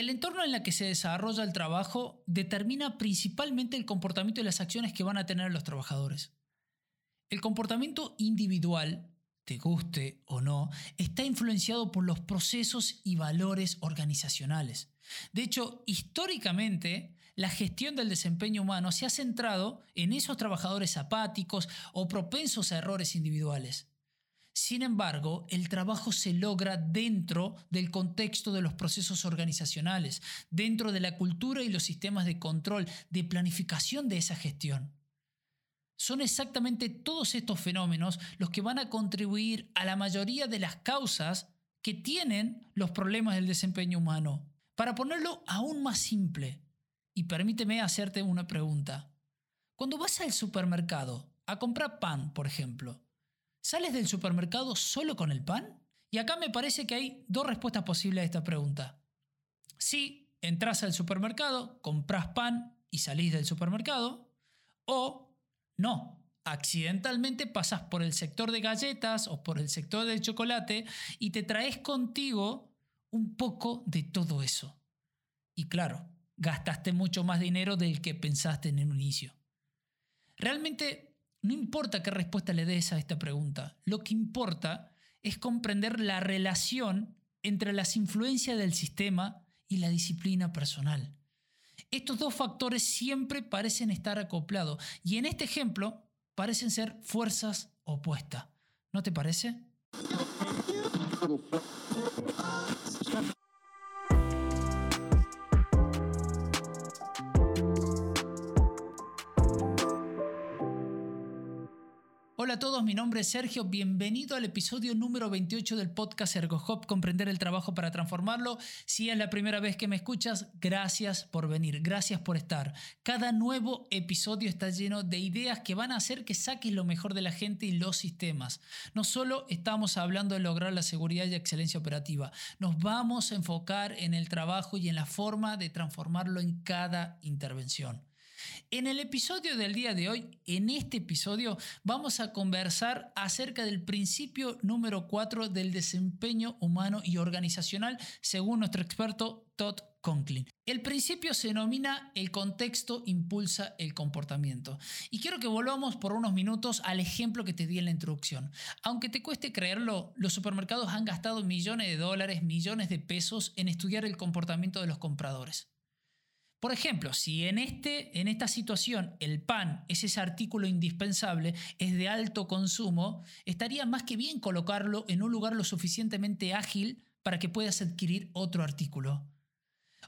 El entorno en el que se desarrolla el trabajo determina principalmente el comportamiento y las acciones que van a tener los trabajadores. El comportamiento individual, te guste o no, está influenciado por los procesos y valores organizacionales. De hecho, históricamente, la gestión del desempeño humano se ha centrado en esos trabajadores apáticos o propensos a errores individuales. Sin embargo, el trabajo se logra dentro del contexto de los procesos organizacionales, dentro de la cultura y los sistemas de control, de planificación de esa gestión. Son exactamente todos estos fenómenos los que van a contribuir a la mayoría de las causas que tienen los problemas del desempeño humano. Para ponerlo aún más simple, y permíteme hacerte una pregunta. Cuando vas al supermercado a comprar pan, por ejemplo, ¿Sales del supermercado solo con el pan? Y acá me parece que hay dos respuestas posibles a esta pregunta. Sí, entras al supermercado, compras pan y salís del supermercado. O no, accidentalmente pasas por el sector de galletas o por el sector del chocolate y te traes contigo un poco de todo eso. Y claro, gastaste mucho más dinero del que pensaste en el inicio. Realmente no importa qué respuesta le des a esta pregunta, lo que importa es comprender la relación entre las influencias del sistema y la disciplina personal. Estos dos factores siempre parecen estar acoplados y en este ejemplo parecen ser fuerzas opuestas. ¿No te parece? Hola a todos, mi nombre es Sergio, bienvenido al episodio número 28 del podcast ErgoHop, Comprender el Trabajo para Transformarlo. Si es la primera vez que me escuchas, gracias por venir, gracias por estar. Cada nuevo episodio está lleno de ideas que van a hacer que saques lo mejor de la gente y los sistemas. No solo estamos hablando de lograr la seguridad y excelencia operativa, nos vamos a enfocar en el trabajo y en la forma de transformarlo en cada intervención. En el episodio del día de hoy, en este episodio, vamos a conversar acerca del principio número 4 del desempeño humano y organizacional, según nuestro experto Todd Conklin. El principio se denomina el contexto impulsa el comportamiento. Y quiero que volvamos por unos minutos al ejemplo que te di en la introducción. Aunque te cueste creerlo, los supermercados han gastado millones de dólares, millones de pesos en estudiar el comportamiento de los compradores. Por ejemplo, si en, este, en esta situación el pan es ese artículo indispensable, es de alto consumo, estaría más que bien colocarlo en un lugar lo suficientemente ágil para que puedas adquirir otro artículo.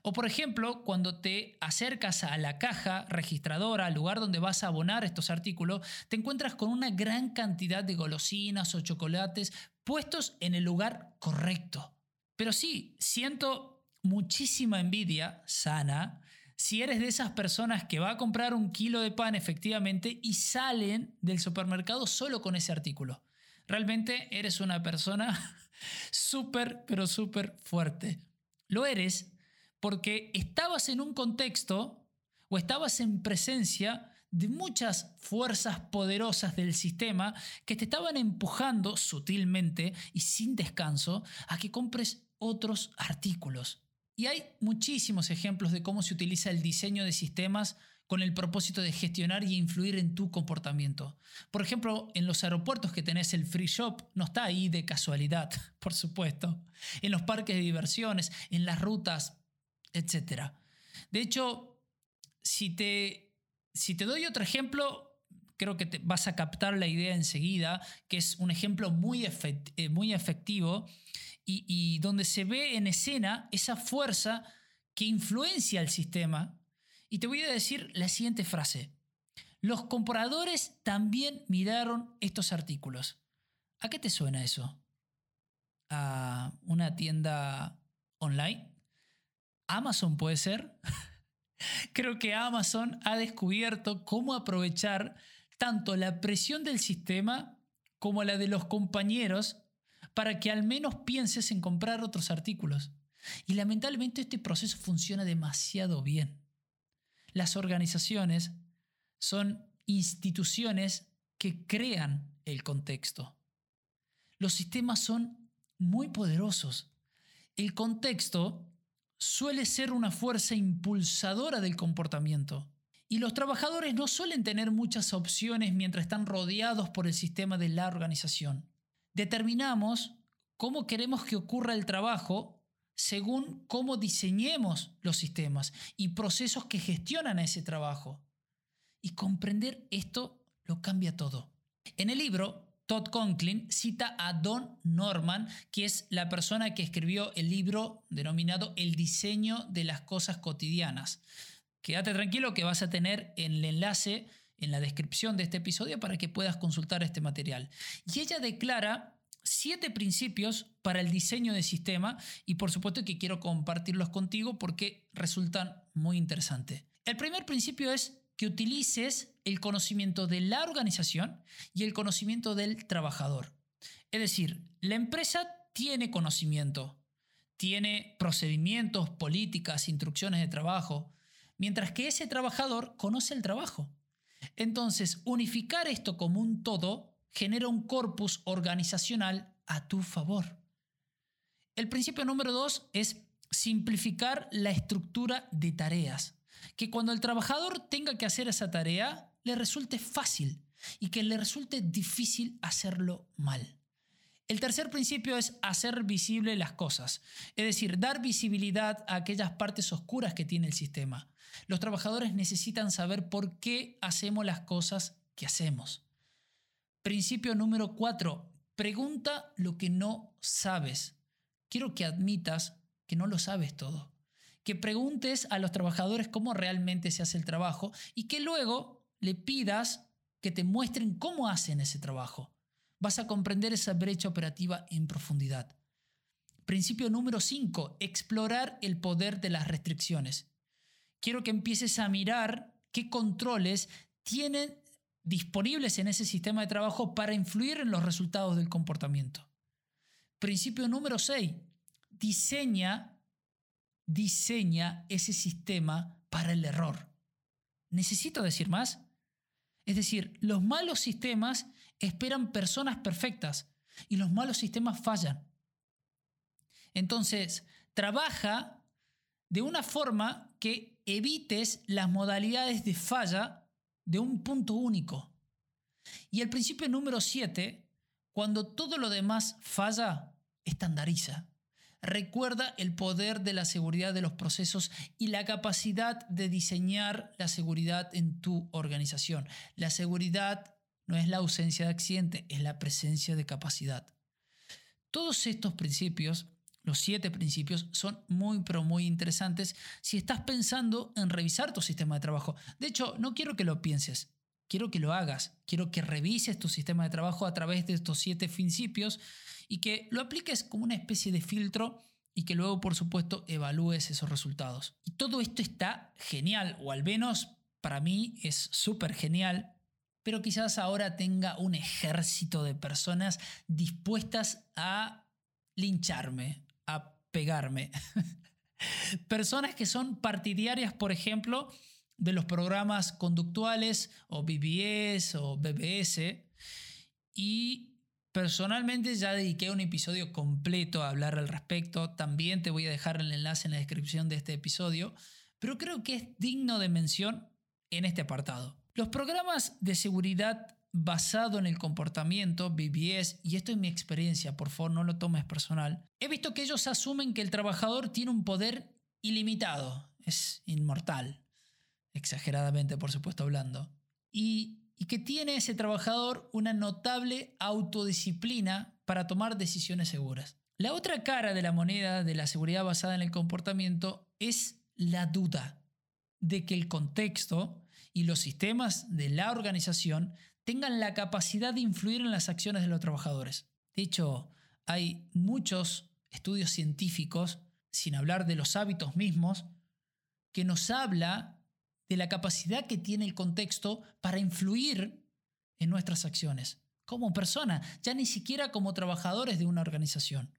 O por ejemplo, cuando te acercas a la caja registradora, al lugar donde vas a abonar estos artículos, te encuentras con una gran cantidad de golosinas o chocolates puestos en el lugar correcto. Pero sí, siento muchísima envidia sana si eres de esas personas que va a comprar un kilo de pan efectivamente y salen del supermercado solo con ese artículo. Realmente eres una persona súper, pero súper fuerte. Lo eres porque estabas en un contexto o estabas en presencia de muchas fuerzas poderosas del sistema que te estaban empujando sutilmente y sin descanso a que compres otros artículos. Y hay muchísimos ejemplos de cómo se utiliza el diseño de sistemas con el propósito de gestionar y influir en tu comportamiento. Por ejemplo, en los aeropuertos que tenés el free shop, no está ahí de casualidad, por supuesto. En los parques de diversiones, en las rutas, etc. De hecho, si te, si te doy otro ejemplo, creo que te vas a captar la idea enseguida, que es un ejemplo muy, eh, muy efectivo y, donde se ve en escena esa fuerza que influencia al sistema. Y te voy a decir la siguiente frase. Los compradores también miraron estos artículos. ¿A qué te suena eso? ¿A una tienda online? ¿Amazon puede ser? Creo que Amazon ha descubierto cómo aprovechar tanto la presión del sistema como la de los compañeros para que al menos pienses en comprar otros artículos. Y lamentablemente este proceso funciona demasiado bien. Las organizaciones son instituciones que crean el contexto. Los sistemas son muy poderosos. El contexto suele ser una fuerza impulsadora del comportamiento. Y los trabajadores no suelen tener muchas opciones mientras están rodeados por el sistema de la organización. Determinamos cómo queremos que ocurra el trabajo según cómo diseñemos los sistemas y procesos que gestionan ese trabajo. Y comprender esto lo cambia todo. En el libro, Todd Conklin cita a Don Norman, que es la persona que escribió el libro denominado El diseño de las cosas cotidianas. Quédate tranquilo que vas a tener el enlace en la descripción de este episodio para que puedas consultar este material. Y ella declara siete principios para el diseño de sistema y por supuesto que quiero compartirlos contigo porque resultan muy interesantes. El primer principio es que utilices el conocimiento de la organización y el conocimiento del trabajador. Es decir, la empresa tiene conocimiento, tiene procedimientos, políticas, instrucciones de trabajo, mientras que ese trabajador conoce el trabajo. Entonces, unificar esto como un todo genera un corpus organizacional a tu favor. El principio número dos es simplificar la estructura de tareas que cuando el trabajador tenga que hacer esa tarea, le resulte fácil y que le resulte difícil hacerlo mal. El tercer principio es hacer visible las cosas, es decir, dar visibilidad a aquellas partes oscuras que tiene el sistema. Los trabajadores necesitan saber por qué hacemos las cosas que hacemos. Principio número cuatro, pregunta lo que no sabes. Quiero que admitas que no lo sabes todo que preguntes a los trabajadores cómo realmente se hace el trabajo y que luego le pidas que te muestren cómo hacen ese trabajo. Vas a comprender esa brecha operativa en profundidad. Principio número 5. Explorar el poder de las restricciones. Quiero que empieces a mirar qué controles tienen disponibles en ese sistema de trabajo para influir en los resultados del comportamiento. Principio número 6. Diseña diseña ese sistema para el error. ¿Necesito decir más? Es decir, los malos sistemas esperan personas perfectas y los malos sistemas fallan. Entonces, trabaja de una forma que evites las modalidades de falla de un punto único. Y el principio número 7, cuando todo lo demás falla, estandariza. Recuerda el poder de la seguridad de los procesos y la capacidad de diseñar la seguridad en tu organización. La seguridad no es la ausencia de accidente, es la presencia de capacidad. Todos estos principios, los siete principios, son muy, pero muy interesantes si estás pensando en revisar tu sistema de trabajo. De hecho, no quiero que lo pienses, quiero que lo hagas, quiero que revises tu sistema de trabajo a través de estos siete principios y que lo apliques como una especie de filtro y que luego, por supuesto, evalúes esos resultados. Y todo esto está genial, o al menos para mí es súper genial, pero quizás ahora tenga un ejército de personas dispuestas a lincharme, a pegarme. personas que son partidarias, por ejemplo, de los programas conductuales o BBS o BBS y Personalmente ya dediqué un episodio completo a hablar al respecto, también te voy a dejar el enlace en la descripción de este episodio, pero creo que es digno de mención en este apartado. Los programas de seguridad basado en el comportamiento, BBS, y esto es mi experiencia, por favor no lo tomes personal, he visto que ellos asumen que el trabajador tiene un poder ilimitado, es inmortal, exageradamente por supuesto hablando, y y que tiene ese trabajador una notable autodisciplina para tomar decisiones seguras. La otra cara de la moneda de la seguridad basada en el comportamiento es la duda de que el contexto y los sistemas de la organización tengan la capacidad de influir en las acciones de los trabajadores. De hecho, hay muchos estudios científicos, sin hablar de los hábitos mismos, que nos habla de la capacidad que tiene el contexto para influir en nuestras acciones, como persona, ya ni siquiera como trabajadores de una organización.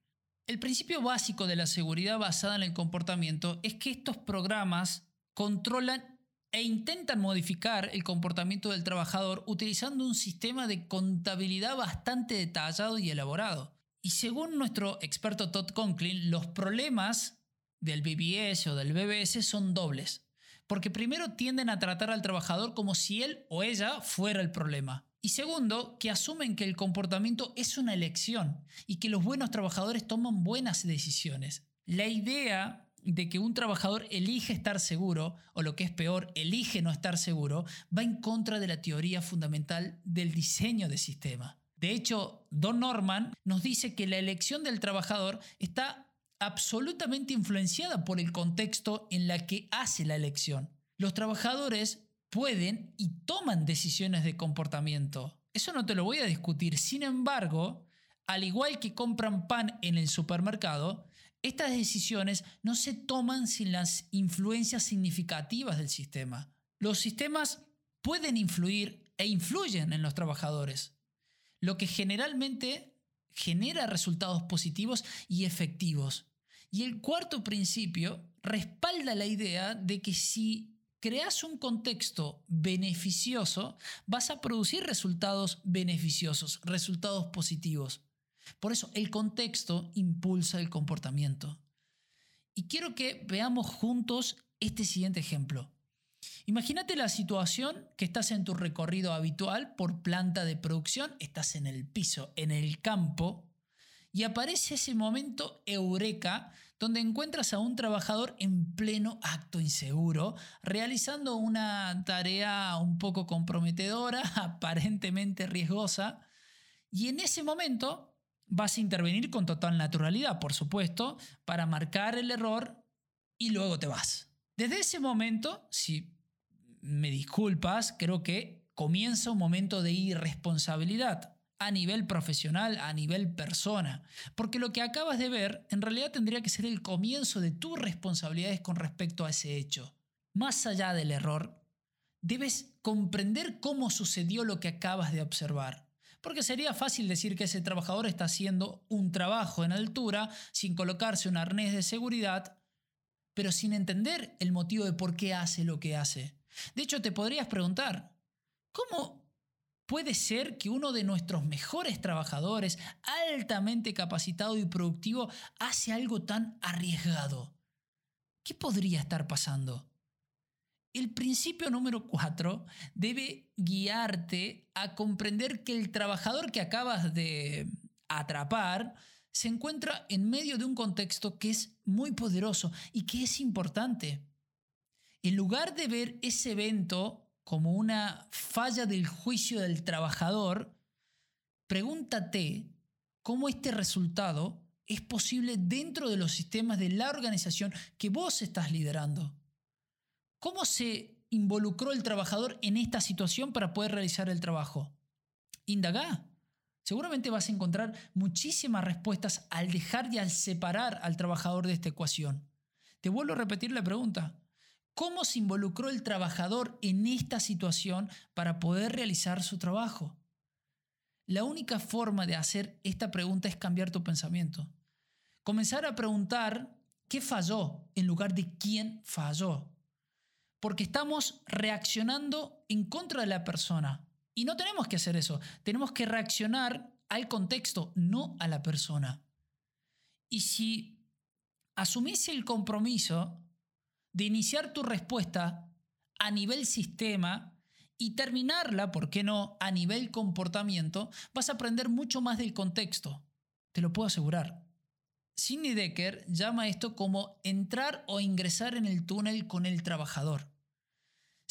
El principio básico de la seguridad basada en el comportamiento es que estos programas controlan e intentan modificar el comportamiento del trabajador utilizando un sistema de contabilidad bastante detallado y elaborado. Y según nuestro experto Todd Conklin, los problemas del BBS o del BBS son dobles. Porque primero tienden a tratar al trabajador como si él o ella fuera el problema. Y segundo, que asumen que el comportamiento es una elección y que los buenos trabajadores toman buenas decisiones. La idea de que un trabajador elige estar seguro, o lo que es peor, elige no estar seguro, va en contra de la teoría fundamental del diseño de sistema. De hecho, Don Norman nos dice que la elección del trabajador está absolutamente influenciada por el contexto en la que hace la elección. Los trabajadores pueden y toman decisiones de comportamiento. Eso no te lo voy a discutir. Sin embargo, al igual que compran pan en el supermercado, estas decisiones no se toman sin las influencias significativas del sistema. Los sistemas pueden influir e influyen en los trabajadores, lo que generalmente genera resultados positivos y efectivos. Y el cuarto principio respalda la idea de que si creas un contexto beneficioso, vas a producir resultados beneficiosos, resultados positivos. Por eso el contexto impulsa el comportamiento. Y quiero que veamos juntos este siguiente ejemplo. Imagínate la situación que estás en tu recorrido habitual por planta de producción, estás en el piso, en el campo, y aparece ese momento eureka donde encuentras a un trabajador en pleno acto inseguro, realizando una tarea un poco comprometedora, aparentemente riesgosa, y en ese momento vas a intervenir con total naturalidad, por supuesto, para marcar el error y luego te vas. Desde ese momento, si me disculpas, creo que comienza un momento de irresponsabilidad a nivel profesional, a nivel persona, porque lo que acabas de ver en realidad tendría que ser el comienzo de tus responsabilidades con respecto a ese hecho. Más allá del error, debes comprender cómo sucedió lo que acabas de observar. Porque sería fácil decir que ese trabajador está haciendo un trabajo en altura sin colocarse un arnés de seguridad, pero sin entender el motivo de por qué hace lo que hace. De hecho, te podrías preguntar, ¿cómo puede ser que uno de nuestros mejores trabajadores, altamente capacitado y productivo, hace algo tan arriesgado? ¿Qué podría estar pasando? El principio número cuatro debe guiarte a comprender que el trabajador que acabas de atrapar se encuentra en medio de un contexto que es muy poderoso y que es importante. En lugar de ver ese evento como una falla del juicio del trabajador, pregúntate cómo este resultado es posible dentro de los sistemas de la organización que vos estás liderando. ¿Cómo se involucró el trabajador en esta situación para poder realizar el trabajo? Indagá. Seguramente vas a encontrar muchísimas respuestas al dejar y al separar al trabajador de esta ecuación. Te vuelvo a repetir la pregunta. ¿Cómo se involucró el trabajador en esta situación para poder realizar su trabajo? La única forma de hacer esta pregunta es cambiar tu pensamiento. Comenzar a preguntar qué falló en lugar de quién falló porque estamos reaccionando en contra de la persona. Y no tenemos que hacer eso, tenemos que reaccionar al contexto, no a la persona. Y si asumís el compromiso de iniciar tu respuesta a nivel sistema y terminarla, ¿por qué no?, a nivel comportamiento, vas a aprender mucho más del contexto. Te lo puedo asegurar. Sidney Decker llama esto como entrar o ingresar en el túnel con el trabajador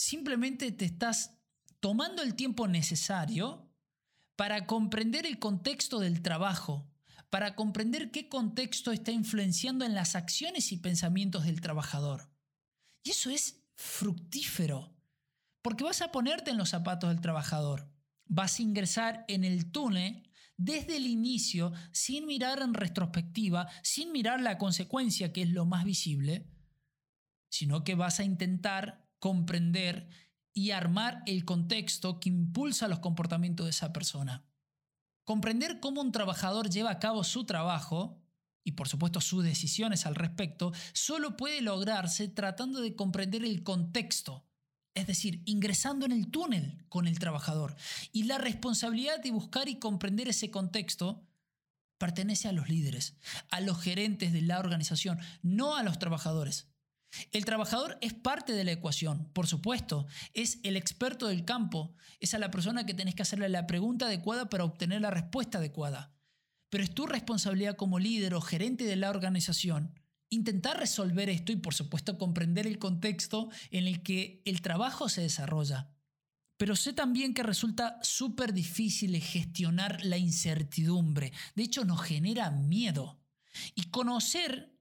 simplemente te estás tomando el tiempo necesario para comprender el contexto del trabajo, para comprender qué contexto está influenciando en las acciones y pensamientos del trabajador. Y eso es fructífero, porque vas a ponerte en los zapatos del trabajador, vas a ingresar en el túnel desde el inicio sin mirar en retrospectiva, sin mirar la consecuencia que es lo más visible, sino que vas a intentar comprender y armar el contexto que impulsa los comportamientos de esa persona. Comprender cómo un trabajador lleva a cabo su trabajo y por supuesto sus decisiones al respecto, solo puede lograrse tratando de comprender el contexto, es decir, ingresando en el túnel con el trabajador. Y la responsabilidad de buscar y comprender ese contexto pertenece a los líderes, a los gerentes de la organización, no a los trabajadores. El trabajador es parte de la ecuación, por supuesto, es el experto del campo, es a la persona que tenés que hacerle la pregunta adecuada para obtener la respuesta adecuada. Pero es tu responsabilidad como líder o gerente de la organización intentar resolver esto y por supuesto comprender el contexto en el que el trabajo se desarrolla. Pero sé también que resulta súper difícil gestionar la incertidumbre. De hecho, nos genera miedo. Y conocer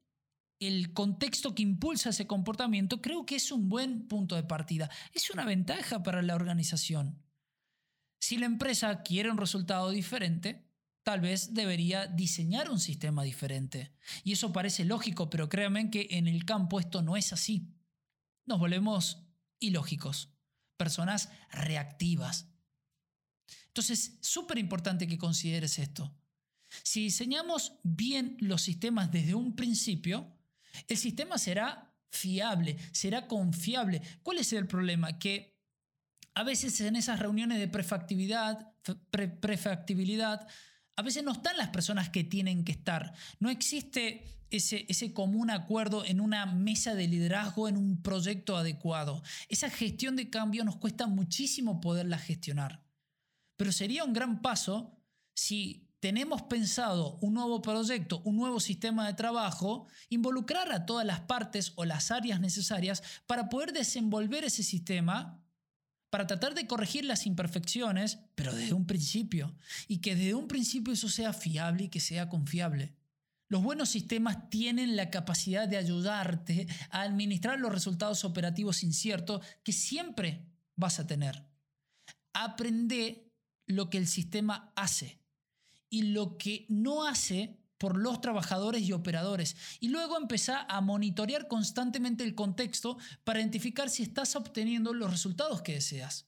el contexto que impulsa ese comportamiento creo que es un buen punto de partida. Es una ventaja para la organización. Si la empresa quiere un resultado diferente, tal vez debería diseñar un sistema diferente. Y eso parece lógico, pero créanme que en el campo esto no es así. Nos volvemos ilógicos, personas reactivas. Entonces, súper importante que consideres esto. Si diseñamos bien los sistemas desde un principio, el sistema será fiable, será confiable. ¿Cuál es el problema? Que a veces en esas reuniones de prefactibilidad, prefactibilidad a veces no están las personas que tienen que estar. No existe ese, ese, común acuerdo en una mesa de liderazgo, en un proyecto adecuado. Esa gestión de cambio nos cuesta muchísimo poderla gestionar. Pero sería un gran paso si tenemos pensado un nuevo proyecto, un nuevo sistema de trabajo, involucrar a todas las partes o las áreas necesarias para poder desenvolver ese sistema para tratar de corregir las imperfecciones, pero desde un principio, y que desde un principio eso sea fiable y que sea confiable. Los buenos sistemas tienen la capacidad de ayudarte a administrar los resultados operativos inciertos que siempre vas a tener. Aprende lo que el sistema hace y lo que no hace por los trabajadores y operadores. Y luego empezá a monitorear constantemente el contexto para identificar si estás obteniendo los resultados que deseas.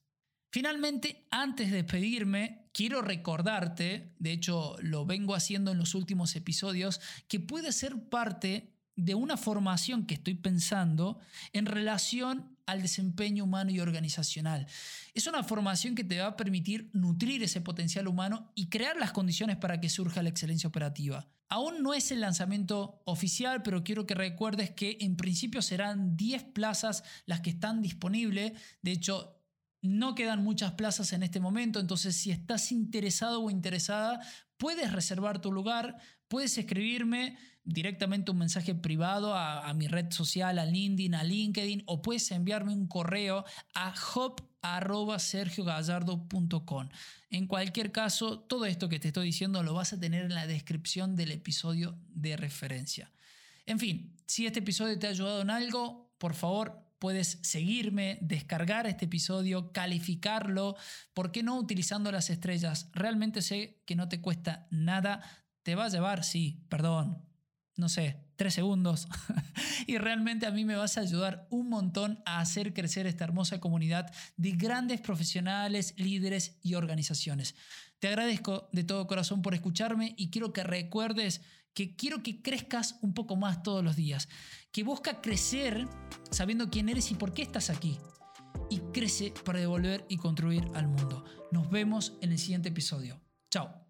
Finalmente, antes de despedirme, quiero recordarte, de hecho lo vengo haciendo en los últimos episodios, que puede ser parte de una formación que estoy pensando en relación al desempeño humano y organizacional. Es una formación que te va a permitir nutrir ese potencial humano y crear las condiciones para que surja la excelencia operativa. Aún no es el lanzamiento oficial, pero quiero que recuerdes que en principio serán 10 plazas las que están disponibles. De hecho, no quedan muchas plazas en este momento, entonces si estás interesado o interesada, puedes reservar tu lugar, puedes escribirme directamente un mensaje privado a, mi red social, a LinkedIn, a LinkedIn, o puedes enviarme un correo a hop.sergiogallardo.com. En cualquier caso, todo esto que te estoy diciendo lo vas a tener en la descripción del episodio de referencia. En fin, si este episodio te ha ayudado en algo, por favor, puedes seguirme, descargar este episodio, calificarlo, ¿por qué no utilizando las estrellas? Realmente sé que no te cuesta nada, te va a llevar, sí, perdón, no sé, tres segundos. y realmente a mí me vas a ayudar un montón a hacer crecer esta hermosa comunidad de grandes profesionales, líderes y organizaciones. Te agradezco de todo corazón por escucharme y quiero que recuerdes que quiero que crezcas un poco más todos los días. Que busca crecer sabiendo quién eres y por qué estás aquí. Y crece para devolver y construir al mundo. Nos vemos en el siguiente episodio. Chao.